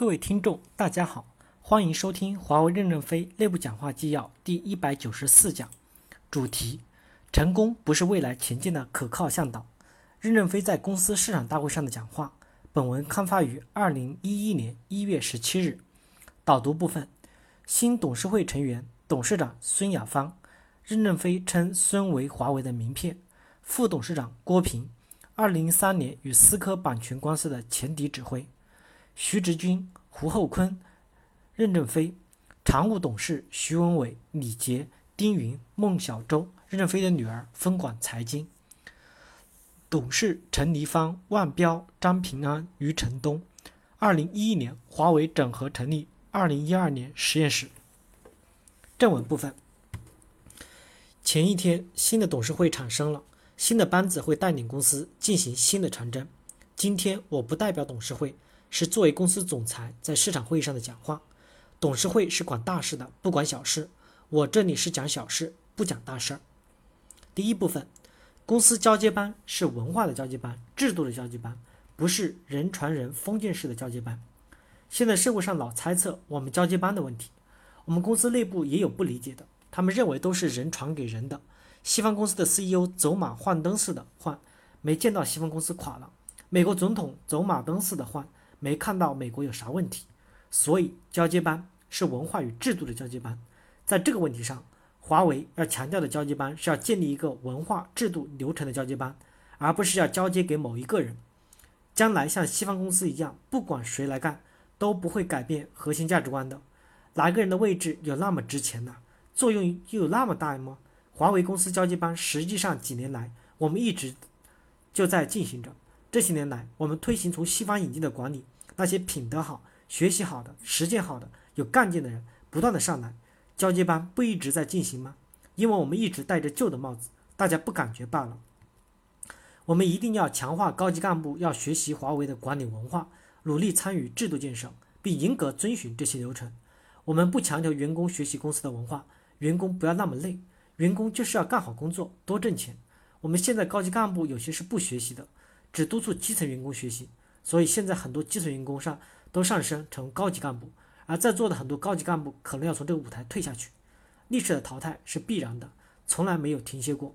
各位听众，大家好，欢迎收听华为任正非内部讲话纪要第一百九十四讲，主题：成功不是未来前进的可靠向导。任正非在公司市场大会上的讲话。本文刊发于二零一一年一月十七日。导读部分：新董事会成员，董事长孙亚芳，任正非称孙为华为的名片。副董事长郭平，二零一三年与思科版权官司的前敌指挥。徐直军、胡厚昆、任正非，常务董事徐文伟、李杰、丁云、孟小舟，任正非的女儿分管财经。董事陈黎芳、万标、张平安、余承东。二零一一年，华为整合成立二零一二年实验室。正文部分，前一天，新的董事会产生了，新的班子会带领公司进行新的长征。今天，我不代表董事会。是作为公司总裁在市场会议上的讲话。董事会是管大事的，不管小事。我这里是讲小事，不讲大事儿。第一部分，公司交接班是文化的交接班，制度的交接班，不是人传人封建式的交接班。现在社会上老猜测我们交接班的问题，我们公司内部也有不理解的，他们认为都是人传给人的。西方公司的 CEO 走马换灯似的换，没见到西方公司垮了。美国总统走马灯似的换。没看到美国有啥问题，所以交接班是文化与制度的交接班。在这个问题上，华为要强调的交接班是要建立一个文化、制度、流程的交接班，而不是要交接给某一个人。将来像西方公司一样，不管谁来干，都不会改变核心价值观的。哪个人的位置有那么值钱呢？作用又有那么大吗？华为公司交接班实际上几年来，我们一直就在进行着。这些年来，我们推行从西方引进的管理，那些品德好、学习好的、实践好的、有干劲的人，不断的上来。交接班不一直在进行吗？因为我们一直戴着旧的帽子，大家不感觉罢了。我们一定要强化高级干部要学习华为的管理文化，努力参与制度建设，并严格遵循这些流程。我们不强求员工学习公司的文化，员工不要那么累，员工就是要干好工作，多挣钱。我们现在高级干部有些是不学习的。只督促基层员工学习，所以现在很多基层员工上都上升成高级干部，而在座的很多高级干部可能要从这个舞台退下去。历史的淘汰是必然的，从来没有停歇过。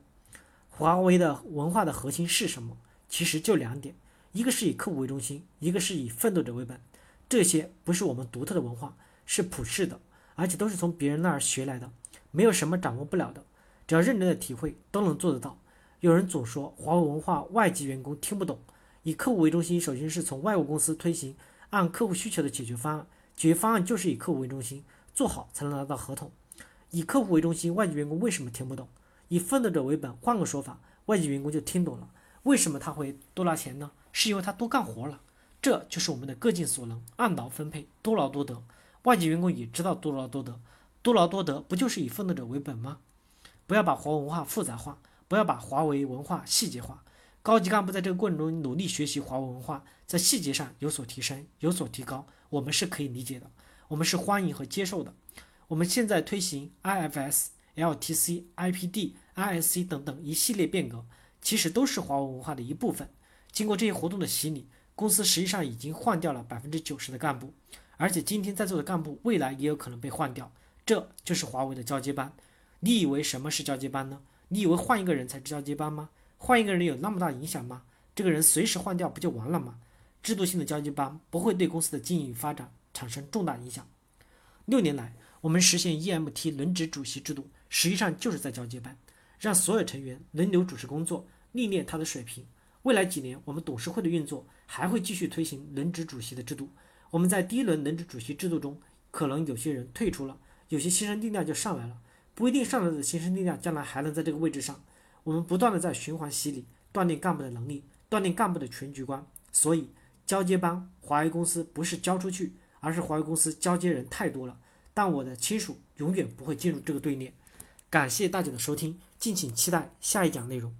华为的文化的核心是什么？其实就两点，一个是以客户为中心，一个是以奋斗者为本。这些不是我们独特的文化，是普世的，而且都是从别人那儿学来的，没有什么掌握不了的，只要认真的体会，都能做得到。有人总说华为文化外籍员工听不懂。以客户为中心，首先是从外国公司推行按客户需求的解决方案，解决方案就是以客户为中心，做好才能拿到合同。以客户为中心，外籍员工为什么听不懂？以奋斗者为本，换个说法，外籍员工就听懂了。为什么他会多拿钱呢？是因为他多干活了。这就是我们的各尽所能，按劳分配，多劳多得。外籍员工也知道多劳多得，多劳多得不就是以奋斗者为本吗？不要把华为文化复杂化。不要把华为文化细节化，高级干部在这个过程中努力学习华为文化，在细节上有所提升、有所提高，我们是可以理解的，我们是欢迎和接受的。我们现在推行 IFS、LTC、IPD、ISC 等等一系列变革，其实都是华为文化的一部分。经过这些活动的洗礼，公司实际上已经换掉了百分之九十的干部，而且今天在座的干部未来也有可能被换掉，这就是华为的交接班。你以为什么是交接班呢？你以为换一个人才交接班吗？换一个人有那么大影响吗？这个人随时换掉不就完了吗？制度性的交接班不会对公司的经营与发展产生重大影响。六年来，我们实现 EMT 轮值主席制度，实际上就是在交接班，让所有成员轮流主持工作，历练他的水平。未来几年，我们董事会的运作还会继续推行轮值主席的制度。我们在第一轮轮值主席制度中，可能有些人退出了，有些新生力量就上来了。不一定上来的新生力量将来还能在这个位置上。我们不断的在循环洗礼，锻炼干部的能力，锻炼干部的全局观。所以交接班，华为公司不是交出去，而是华为公司交接人太多了。但我的亲属永远不会进入这个队列。感谢大家的收听，敬请期待下一讲内容。